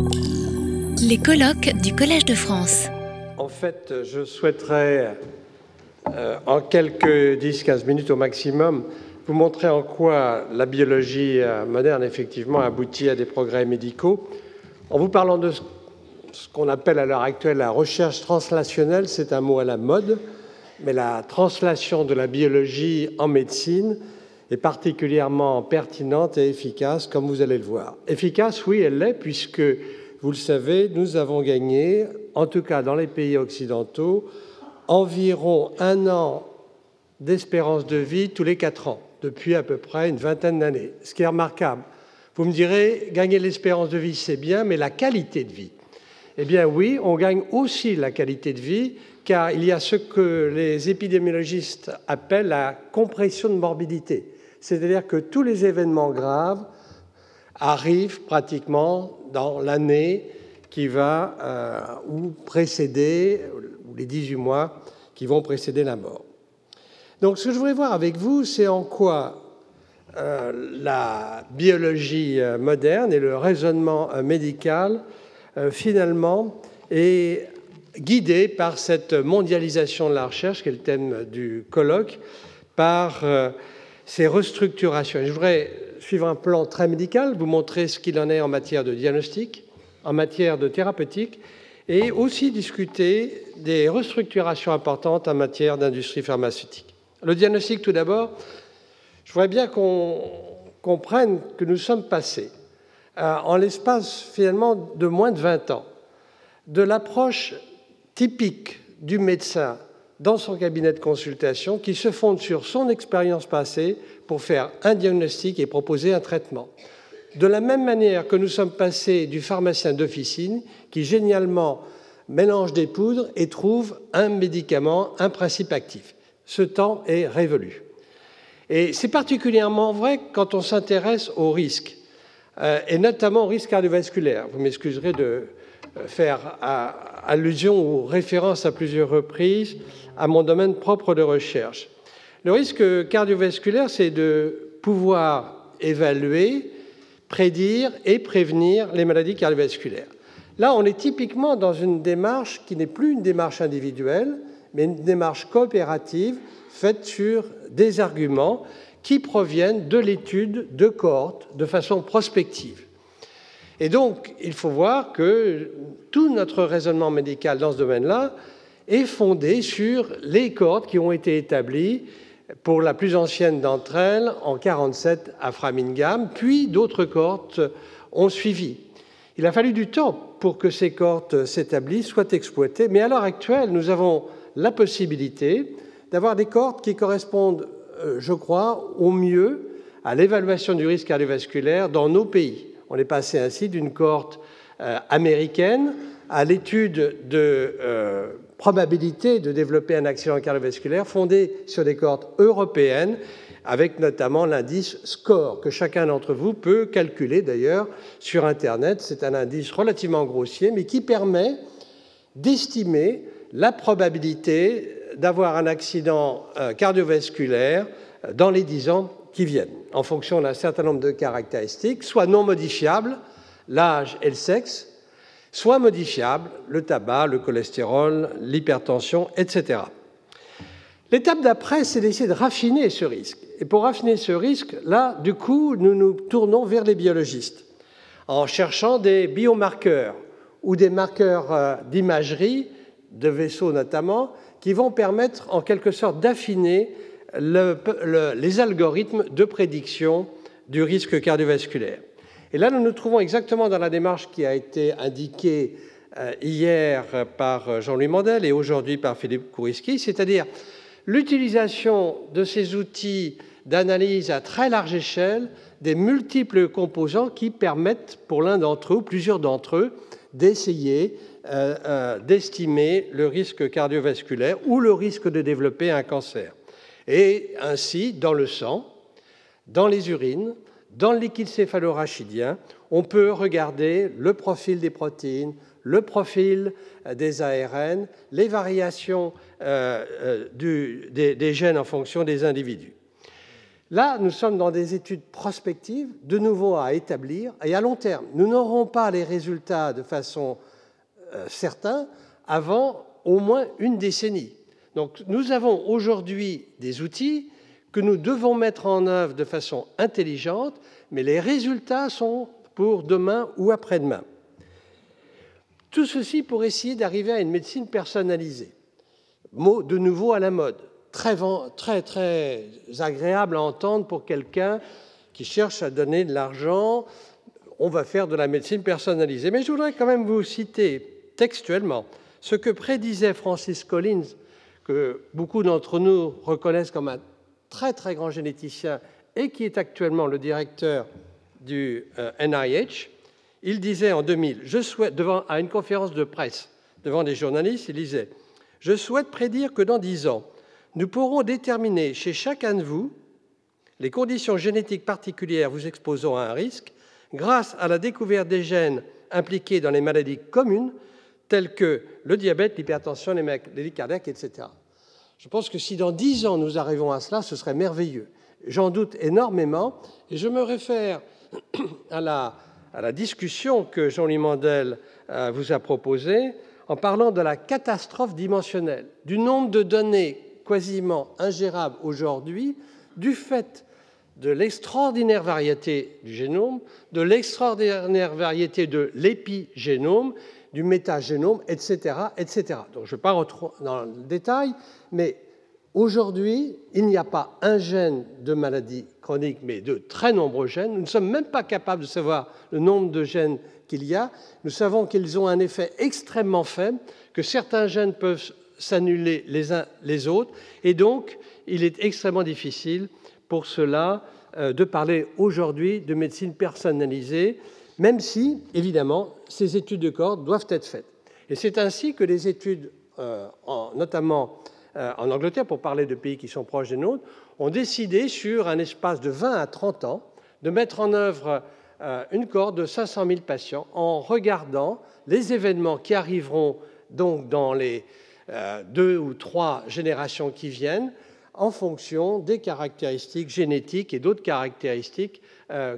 Les colloques du Collège de France. En fait, je souhaiterais, euh, en quelques 10-15 minutes au maximum, vous montrer en quoi la biologie euh, moderne, effectivement, aboutit à des progrès médicaux. En vous parlant de ce qu'on appelle à l'heure actuelle la recherche translationnelle, c'est un mot à la mode, mais la translation de la biologie en médecine est particulièrement pertinente et efficace, comme vous allez le voir. Efficace, oui, elle l'est, puisque vous le savez, nous avons gagné, en tout cas dans les pays occidentaux, environ un an d'espérance de vie tous les quatre ans, depuis à peu près une vingtaine d'années, ce qui est remarquable. Vous me direz, gagner l'espérance de vie, c'est bien, mais la qualité de vie Eh bien oui, on gagne aussi la qualité de vie, car il y a ce que les épidémiologistes appellent la compression de morbidité, c'est-à-dire que tous les événements graves arrivent pratiquement dans l'année qui va euh, ou précéder, ou les 18 mois qui vont précéder la mort. Donc ce que je voudrais voir avec vous, c'est en quoi euh, la biologie euh, moderne et le raisonnement médical, finalement, est guidé par cette mondialisation de la recherche, qui est le thème du colloque, par ces restructurations. je voudrais suivre un plan très médical, vous montrer ce qu'il en est en matière de diagnostic, en matière de thérapeutique, et aussi discuter des restructurations importantes en matière d'industrie pharmaceutique. Le diagnostic, tout d'abord, je voudrais bien qu'on comprenne que nous sommes passés, euh, en l'espace finalement de moins de 20 ans, de l'approche typique du médecin dans son cabinet de consultation qui se fonde sur son expérience passée pour faire un diagnostic et proposer un traitement. De la même manière que nous sommes passés du pharmacien d'officine qui génialement mélange des poudres et trouve un médicament, un principe actif. Ce temps est révolu. Et c'est particulièrement vrai quand on s'intéresse aux risques, euh, et notamment aux risques cardiovasculaires. Vous m'excuserez de faire allusion ou référence à plusieurs reprises à mon domaine propre de recherche. Le risque cardiovasculaire, c'est de pouvoir évaluer, prédire et prévenir les maladies cardiovasculaires. Là, on est typiquement dans une démarche qui n'est plus une démarche individuelle, mais une démarche coopérative faite sur des arguments qui proviennent de l'étude de cohortes de façon prospective. Et donc, il faut voir que tout notre raisonnement médical dans ce domaine-là est fondé sur les cohortes qui ont été établies pour la plus ancienne d'entre elles en 1947 à Framingham, puis d'autres cohortes ont suivi. Il a fallu du temps pour que ces cohortes s'établissent, soient exploitées, mais à l'heure actuelle, nous avons la possibilité d'avoir des cohortes qui correspondent, euh, je crois, au mieux à l'évaluation du risque cardiovasculaire dans nos pays. On est passé ainsi d'une cohorte euh, américaine à l'étude de euh, probabilité de développer un accident cardiovasculaire fondée sur des cohortes européennes, avec notamment l'indice SCORE, que chacun d'entre vous peut calculer d'ailleurs sur Internet. C'est un indice relativement grossier, mais qui permet d'estimer la probabilité d'avoir un accident euh, cardiovasculaire dans les 10 ans viennent, en fonction d'un certain nombre de caractéristiques, soit non modifiables, l'âge et le sexe, soit modifiables, le tabac, le cholestérol, l'hypertension, etc. L'étape d'après, c'est d'essayer de raffiner ce risque. Et pour raffiner ce risque, là, du coup, nous nous tournons vers les biologistes en cherchant des biomarqueurs ou des marqueurs euh, d'imagerie, de vaisseaux notamment, qui vont permettre en quelque sorte d'affiner les algorithmes de prédiction du risque cardiovasculaire. Et là, nous nous trouvons exactement dans la démarche qui a été indiquée euh, hier par euh, Jean-Louis Mandel et aujourd'hui par Philippe Kouriski, c'est-à-dire l'utilisation de ces outils d'analyse à très large échelle des multiples composants qui permettent pour l'un d'entre eux, plusieurs d'entre eux, d'essayer euh, d'estimer le risque cardiovasculaire ou le risque de développer un cancer. Et ainsi, dans le sang, dans les urines, dans le liquide céphalorachidien, on peut regarder le profil des protéines, le profil euh, des ARN, les variations euh, euh, des, gènes en fonction des individus. Là, nous sommes dans des études prospectives, de nouveau à établir, et à long terme. Nous n'aurons pas les résultats de façon certaine avant au moins une décennie. Donc nous avons aujourd'hui des outils que nous devons mettre en œuvre de façon intelligente, mais les résultats sont pour demain ou après-demain. Tout ceci pour essayer d'arriver à une médecine personnalisée. Mot de nouveau à la mode très, très, très agréable à entendre pour quelqu'un qui cherche à donner de l'argent. On va faire de la médecine personnalisée. Mais je voudrais quand même vous citer textuellement ce que prédisait Francis Collins, que beaucoup d'entre nous reconnaissent comme un très très grand généticien et qui est actuellement le directeur du NIH. Euh, il disait en 2000, je souhaite, devant, à une conférence de presse devant des journalistes, il disait Je souhaite prédire que dans dix ans, nous pourrons déterminer chez chacun de vous les conditions génétiques particulières vous exposant à un risque grâce à la découverte des gènes impliqués dans les maladies communes telles que le diabète, l'hypertension, les cardiaques, etc. Je pense que si dans dix ans nous arrivons à cela, ce serait merveilleux. J'en doute énormément et je me réfère à la, à la discussion que Jean-Louis Mandel euh, vous a proposée en parlant de la catastrophe dimensionnelle, du nombre de données quasiment ingérable aujourd'hui du fait de l'extraordinaire variété du génome, de l'extraordinaire variété de l'épigénome, du métagénome, etc. etc. Donc je ne vais pas rentrer dans le détail, mais aujourd'hui, il n'y a pas un gène de maladie chronique, mais de très nombreux gènes. Nous ne sommes même pas capables de savoir le nombre de gènes qu'il y a. Nous savons qu'ils ont un effet extrêmement faible, que certains gènes peuvent s'annuler les uns les autres. Et donc, il est extrêmement difficile pour cela euh, de parler aujourd'hui de médecine personnalisée, même si, évidemment, ces études de corps doivent être faites. Et c'est ainsi que les études, euh, notamment euh, en Angleterre, pour parler de pays qui sont proches des nôtres, ont décidé, sur un espace de 20 à 30 ans, de mettre en œuvre une cohorte de 500 000 patients en regardant les événements qui arriveront donc dans les euh, deux ou trois générations qui viennent en fonction des caractéristiques génétiques et d'autres caractéristiques euh,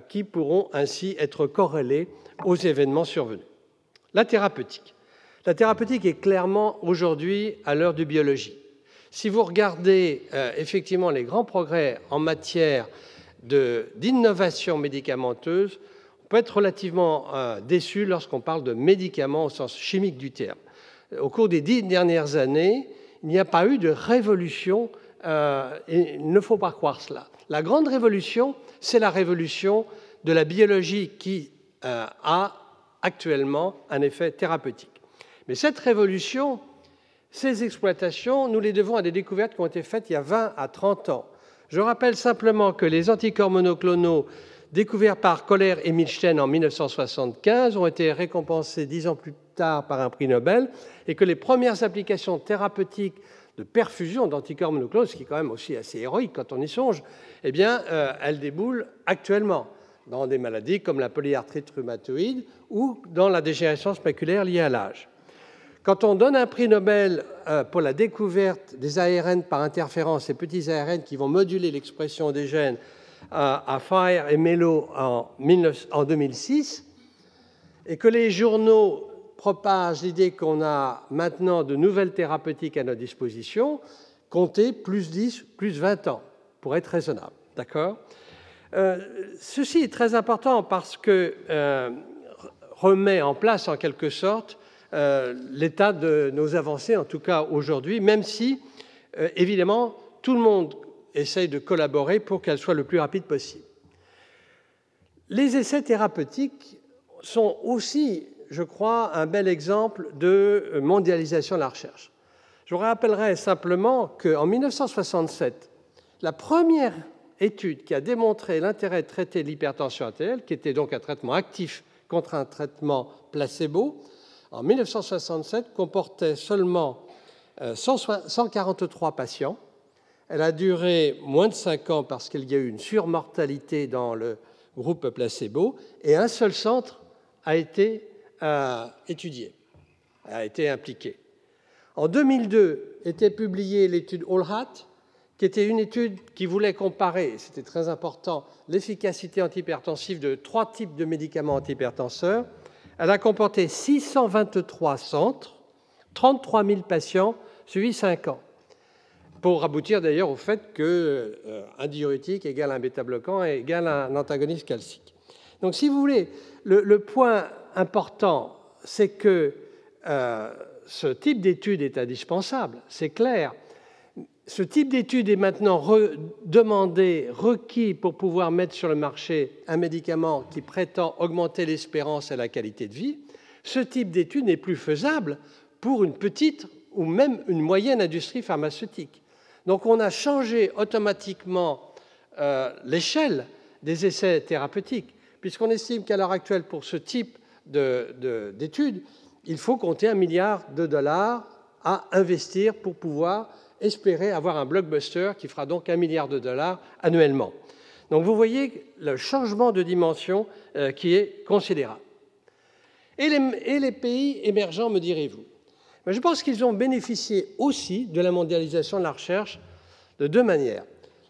qui pourront ainsi être corrélées aux événements survenus. La thérapeutique. La thérapeutique est clairement aujourd'hui à l'heure de biologie. Si vous regardez euh, effectivement les grands progrès en matière d'innovation médicamenteuse, on peut être relativement déçu lorsqu'on parle de médicaments au sens chimique du terme au cours des dix dernières années, il n'y a pas eu de révolution. Euh, il ne faut pas croire cela. La grande révolution, c'est la révolution de la biologie qui euh, a actuellement un effet thérapeutique. Mais cette révolution, ces exploitations, nous les devons à des découvertes qui ont été faites il y a 20 à 30 ans. Je rappelle simplement que les anticorps monoclonaux découverts par Kohler et Milstein en 1975 ont été récompensés dix ans plus tard par un prix Nobel et que les premières applications thérapeutiques de perfusion d'anticorps monoclonaux, ce qui est quand même aussi assez héroïque quand on y songe, eh bien, euh, elles déboulent actuellement dans des maladies comme la polyarthrite rhumatoïde ou dans la dégénérescence maculaire liée à l'âge. Quand on donne un prix Nobel euh, pour la découverte des ARN par interférence, ces petits ARN qui vont moduler l'expression des gènes à, Fire et Mello en 2006, et que les journaux propage l'idée qu'on a maintenant de nouvelles thérapeutiques à notre disposition, comptez plus 10, plus 20 ans, pour être raisonnable. D'accord? Euh, Ceci est très important parce que euh, remet en place, en quelque sorte, euh, l'état de nos avancées, en tout cas aujourd'hui, même si, évidemment, tout le monde essaye de collaborer pour qu'elles soient le plus rapide possible. Les essais thérapeutiques sont aussi je crois, un bel exemple de mondialisation de la recherche. Je vous rappellerai simplement qu'en 1967, la première étude qui a démontré l'intérêt de traiter l'hypertension artérielle, qui était donc un traitement actif contre un traitement placebo, en 1967 comportait seulement 143 euh, patients. Elle a duré moins de 5 ans parce qu'il y a eu une surmortalité dans le groupe placebo et un seul centre a été a étudié, a été impliqué. En 2002 était publiée l'étude Allhat, qui était une étude qui voulait comparer, c'était très important, l'efficacité antihypertensive de trois types de médicaments antihypertenseurs. Elle a comporté 623 centres, 33 000 patients, suivis 5 ans, pour aboutir d'ailleurs au fait qu'un euh, diurétique égale un bêta-bloquant égale un antagoniste calcique. Donc si vous voulez, le, point important, c'est que euh, ce type d'étude est indispensable, c'est clair, ce type d'étude est maintenant demandé, requis pour pouvoir mettre sur le marché un médicament qui prétend augmenter l'espérance et la qualité de vie. Ce type d'étude n'est plus faisable pour une petite ou même une moyenne industrie pharmaceutique. Donc on a changé automatiquement euh, l'échelle des essais thérapeutiques, puisqu'on estime qu'à l'heure actuelle, pour ce type d'études, il faut compter un milliard de dollars à investir pour pouvoir espérer avoir un blockbuster qui fera donc un milliard de dollars annuellement. Donc vous voyez le changement de dimension euh, qui est considérable. Et les, pays émergents, me direz-vous? Mais Je pense qu'ils ont bénéficié aussi de la mondialisation de la recherche de deux manières.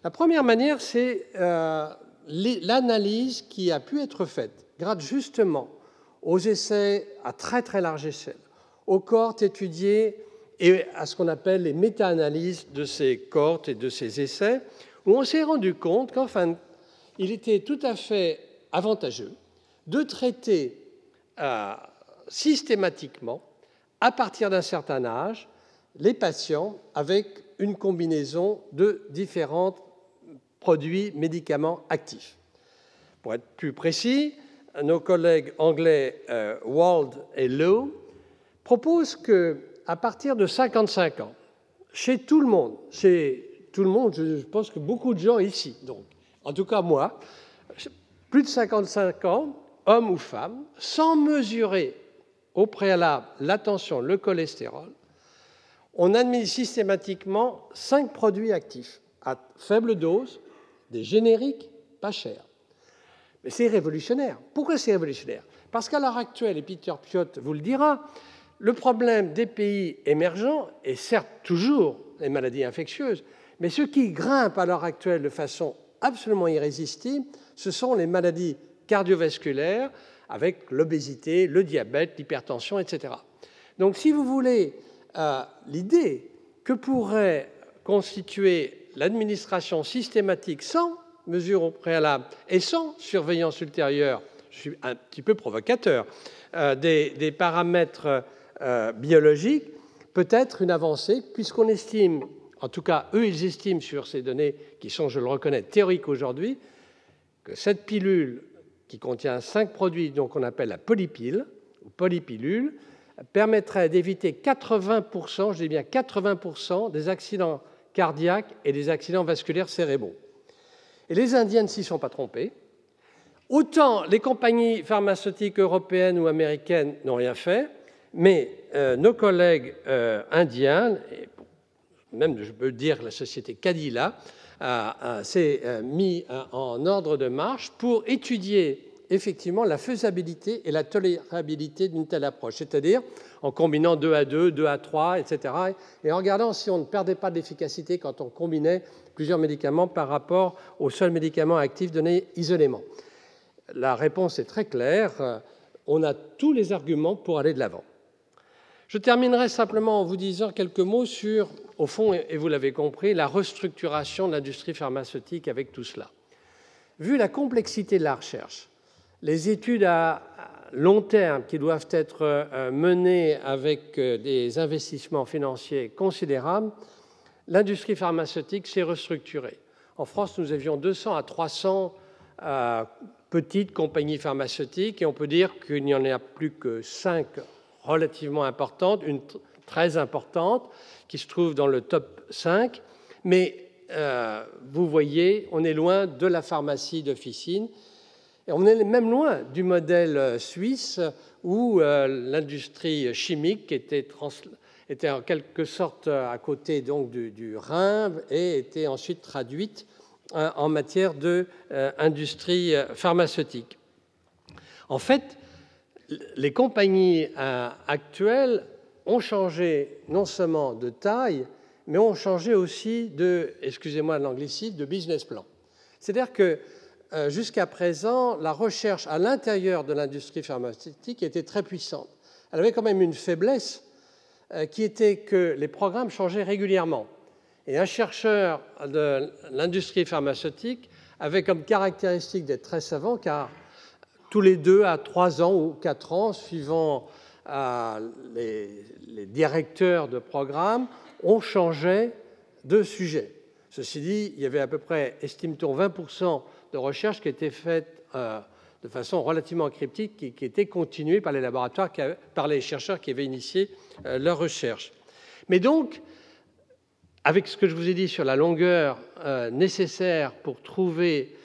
La première manière, c'est euh, l'analyse qui a pu être faite grâce justement aux essais à très très large échelle, aux cohortes étudiées et à ce qu'on appelle les méta-analyses de ces cohortes et de ces essais, où on s'est rendu compte qu'enfin, il était tout à fait avantageux de traiter euh, systématiquement, à partir d'un certain âge, les patients avec une combinaison de différents produits médicaments actifs. Pour être plus précis, nos collègues anglais euh, Wald et Lowe proposent que à partir de 55 ans, chez tout le monde, chez tout le monde, je pense que beaucoup de gens ici, donc, en tout cas moi, plus de 55 ans, hommes ou femmes, sans mesurer au préalable la tension, le cholestérol, on administre systématiquement cinq produits actifs à faible dose, des génériques pas chers. Mais c'est révolutionnaire. Pourquoi c'est révolutionnaire? Parce qu'à l'heure actuelle, et Peter Piot vous le dira, le problème des pays émergents est certes toujours les maladies infectieuses, mais ce qui grimpe à l'heure actuelle de façon absolument irrésistible, ce sont les maladies cardiovasculaires avec l'obésité, le diabète, l'hypertension, etc. Donc si vous voulez, euh, l'idée que pourrait constituer l'administration systématique sans mesure au préalable et sans surveillance ultérieure, je suis un petit peu provocateur, euh, des, paramètres euh, biologique peut être une avancée, puisqu'on estime, en tout cas eux ils estiment sur ces données qui sont, je le reconnais, théoriques aujourd'hui, que cette pilule qui contient cinq produits donc on appelle la polypile ou polypilule permettrait d'éviter 80%, je dis bien 80% des accidents cardiaques et des accidents vasculaires cérébraux. Et les Indiens ne s'y sont pas trompés. Autant les compagnies pharmaceutiques européennes ou américaines n'ont rien fait, mais euh, nos collègues euh, indiens, et même je peux dire la société Cadilla, s'est euh, mis en ordre de marche pour étudier effectivement la faisabilité et la tolérabilité d'une telle approche, c'est-à-dire en combinant 2 à 2, 2 à 3, etc., et en regardant si on ne perdait pas d'efficacité quand on combinait plusieurs médicaments par rapport au seul médicament actif donné isolément. La réponse est très claire, on a tous les arguments pour aller de l'avant. Je terminerai simplement en vous disant quelques mots sur, au fond, et vous l'avez compris, la restructuration de l'industrie pharmaceutique avec tout cela. Vu la complexité de la recherche, les études à long terme qui doivent être euh, menées avec euh, des investissements financiers considérables, l'industrie pharmaceutique s'est restructurée. En France, nous avions 200 à 300 euh, petites compagnies pharmaceutiques et on peut dire qu'il n'y en a plus que 5 relativement importante, une très importante, qui se trouve dans le top 5. Mais vous voyez, on est loin de la pharmacie d'officine. On est même loin du modèle euh, suisse où euh, l'industrie chimique était, en quelque sorte à côté donc du, Rhin et était ensuite traduite en matière d'industrie pharmaceutique. En fait, les compagnies euh, actuelles ont changé non seulement de taille, mais ont changé aussi de, excusez-moi l'anglicisme, de business plan. C'est-à-dire que euh, jusqu'à présent, la recherche à l'intérieur de l'industrie pharmaceutique était très puissante. Elle avait quand même une faiblesse euh, qui était que les programmes changeaient régulièrement. Et un chercheur de l'industrie pharmaceutique avait comme caractéristique d'être très savant, car tous les deux à trois ans ou quatre ans, suivant euh, les, directeurs de programme, on changeait de sujet. Ceci dit, il y avait à peu près, estime-t-on, 20% de recherches qui étaient faites euh, de façon relativement cryptique, qui, qui étaient continuées par les laboratoires, par les chercheurs qui avaient initié euh, leur recherche. Mais donc, avec ce que je vous ai dit sur la longueur euh, nécessaire pour trouver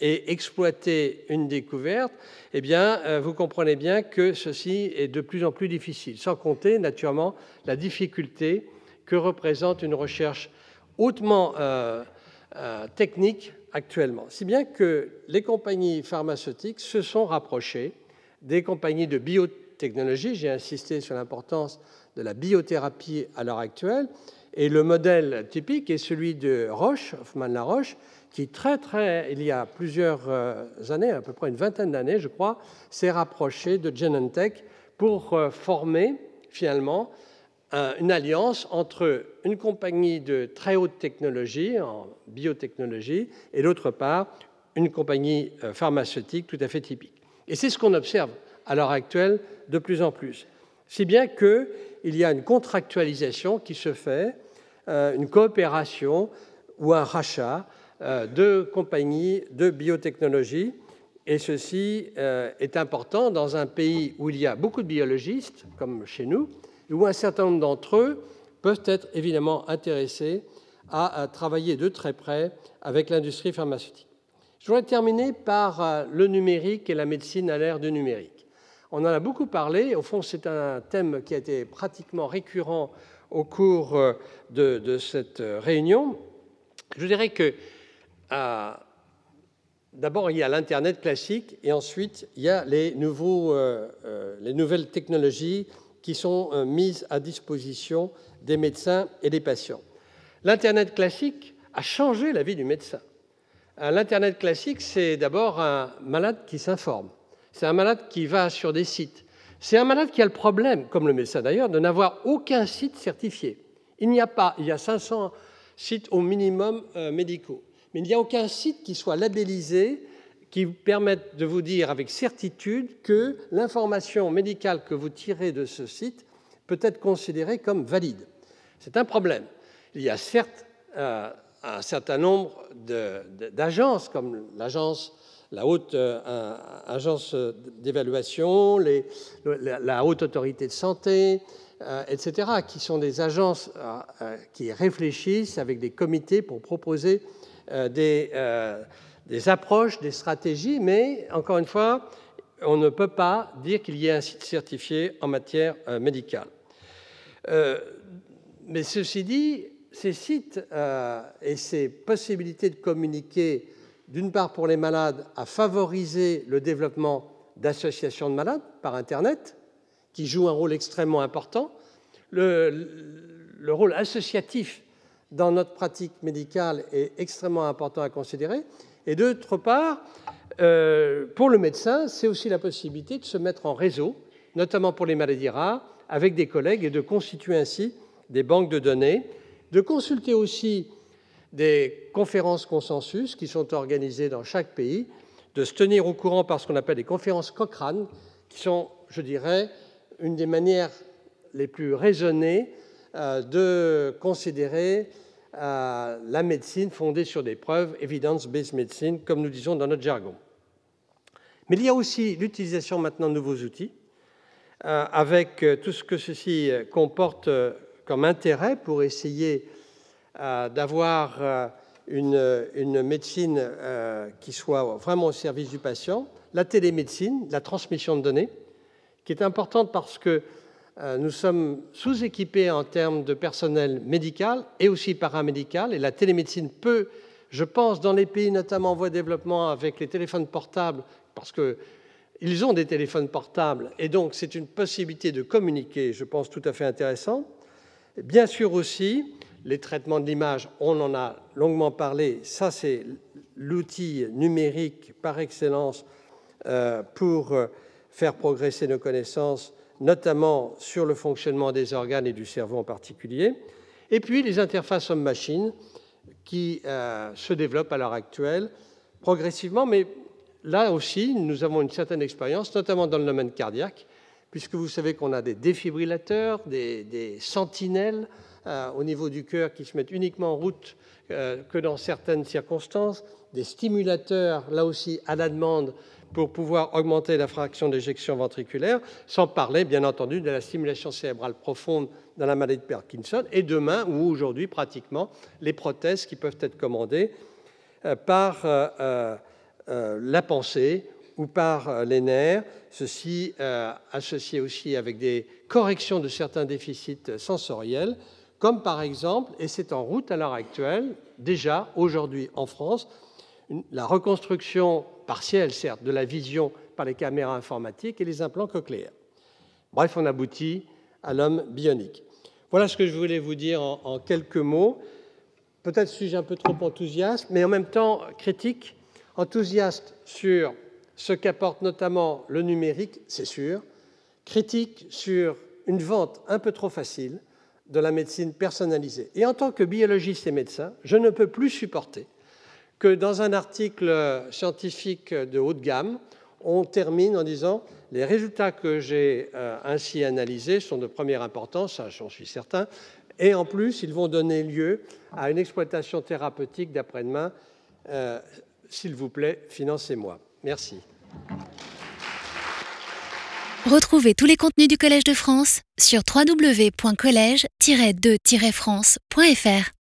et exploiter une découverte, eh bien, vous comprenez bien que ceci est de plus en plus difficile, sans compter naturellement la difficulté que représente une recherche hautement technique actuellement. Si bien que les compagnies pharmaceutiques se sont rapprochées des compagnies de biotechnologie, j'ai insisté sur l'importance de la biothérapie à l'heure actuelle, et le modèle typique est celui de Roche, Hoffmann-la-Roche, qui très très, il y a plusieurs euh, années, à peu près une vingtaine d'années, je crois, s'est rapproché de Genentech pour euh, former finalement une alliance entre une compagnie de très haute technologie en biotechnologie et d'autre part une compagnie euh, pharmaceutique tout à fait typique. Et c'est ce qu'on observe à l'heure actuelle de plus en plus. Si bien qu'il y a une contractualisation qui se fait euh, une coopération ou un rachat euh, de compagnies de biotechnologie. Et ceci est important dans un pays où il y a beaucoup de biologistes, comme chez nous, et où un certain nombre d'entre eux peuvent être évidemment intéressés à, travailler de très près avec l'industrie pharmaceutique. Je voudrais terminer par le numérique et la médecine à l'ère du numérique. On en a beaucoup parlé, au fond c'est un thème qui a été pratiquement récurrent au cours euh, de, cette euh, réunion. Je dirais que d'abord il y a l'Internet classique et ensuite il y a euh, les nouvelles technologies qui sont mises à disposition des médecins et des patients. L'Internet classique a changé la vie du médecin. L'Internet classique, c'est d'abord un malade qui s'informe. C'est un malade qui va sur des sites. C'est un malade qui a le problème, comme le médecin d'ailleurs, de n'avoir aucun site certifié. Il n'y a pas, il y a 500 sites au minimum euh, médicaux, mais il n'y a aucun site qui soit labellisé, qui permette de vous dire avec certitude que l'information médicale que vous tirez de ce site peut être considérée comme valide. C'est un problème. Il y a certes euh, un certain nombre d'agences, comme l'agence la haute euh, agence d'évaluation, la, haute autorité de santé, euh, etc., qui sont des agences qui réfléchissent avec des comités pour proposer des, des, approches, des stratégies, mais encore une fois, on ne peut pas dire qu'il y ait un site certifié en matière médicale. mais ceci dit, ces sites et ces possibilités de communiquer d'une part pour les malades, à favoriser le développement d'associations de malades par Internet, qui jouent un rôle extrêmement important. Le, rôle associatif dans notre pratique médicale est extrêmement important à considérer. Et d'autre part, euh, pour le médecin, c'est aussi la possibilité de se mettre en réseau, notamment pour les maladies rares, avec des collègues et de constituer ainsi des banques de données, de consulter aussi des conférences consensus qui sont organisées dans chaque pays, de se tenir au courant par ce qu'on appelle des conférences Cochrane, qui sont, je dirais, une des manières les plus raisonnées euh, de considérer euh, la médecine fondée sur des preuves, evidence-based medicine, comme nous disons dans notre jargon. Mais il y a aussi l'utilisation maintenant de nouveaux outils, euh, avec tout ce que ceci comporte comme intérêt pour essayer euh, d'avoir euh, une, médecine euh, qui soit vraiment au service du patient, la télémédecine, la transmission de données, qui est importante parce que nous sommes sous-équipés en termes de personnel médical et aussi paramédical, et la télémédecine peut, je pense, dans les pays notamment en voie de développement avec les téléphones portables, parce qu'ils ont des téléphones portables, et donc c'est une possibilité de communiquer, je pense, tout à fait intéressante. Bien sûr aussi, les traitements de l'image, on en a longuement parlé. Ça, c'est l'outil numérique par excellence euh, pour euh, faire progresser nos connaissances, notamment sur le fonctionnement des organes et du cerveau en particulier. Et puis les interfaces homme-machine qui euh, se développent à l'heure actuelle progressivement, mais là aussi, nous avons une certaine expérience, notamment dans le domaine cardiaque, puisque vous savez qu'on a des défibrillateurs, des, sentinelles euh, au niveau du cœur qui se mettent uniquement en route euh, que dans certaines circonstances, des stimulateurs, là aussi à la demande, pour pouvoir augmenter la fraction d'éjection ventriculaire, sans parler, bien entendu, de la stimulation cérébrale profonde dans la maladie de Parkinson, et demain, ou aujourd'hui pratiquement, les prothèses qui peuvent être commandées euh, par la pensée ou par euh, les nerfs, ceci euh, associé aussi avec des corrections de certains déficits sensoriels, comme par exemple, et c'est en route à l'heure actuelle, déjà aujourd'hui en France, la reconstruction partielle, certes, de la vision par les caméras informatiques et les implants cochléaires. Bref, on aboutit à l'homme bionique. Voilà ce que je voulais vous dire en, en quelques mots. Peut-être suis-je un peu trop enthousiaste, mais en même temps critique, enthousiaste sur ce qu'apporte notamment le numérique, c'est sûr, critique sur une vente un peu trop facile de la médecine personnalisée. Et en tant que biologiste et médecin, je ne peux plus supporter que dans un article scientifique de haute gamme, on termine en disant les résultats que j'ai euh, ainsi analysés sont de première importance, j'en suis certain, et en plus, ils vont donner lieu à une exploitation thérapeutique d'après-demain. Euh, s'il vous plaît, financez-moi. Merci. Retrouvez tous les contenus du Collège de France sur www.colège-2-france.fr.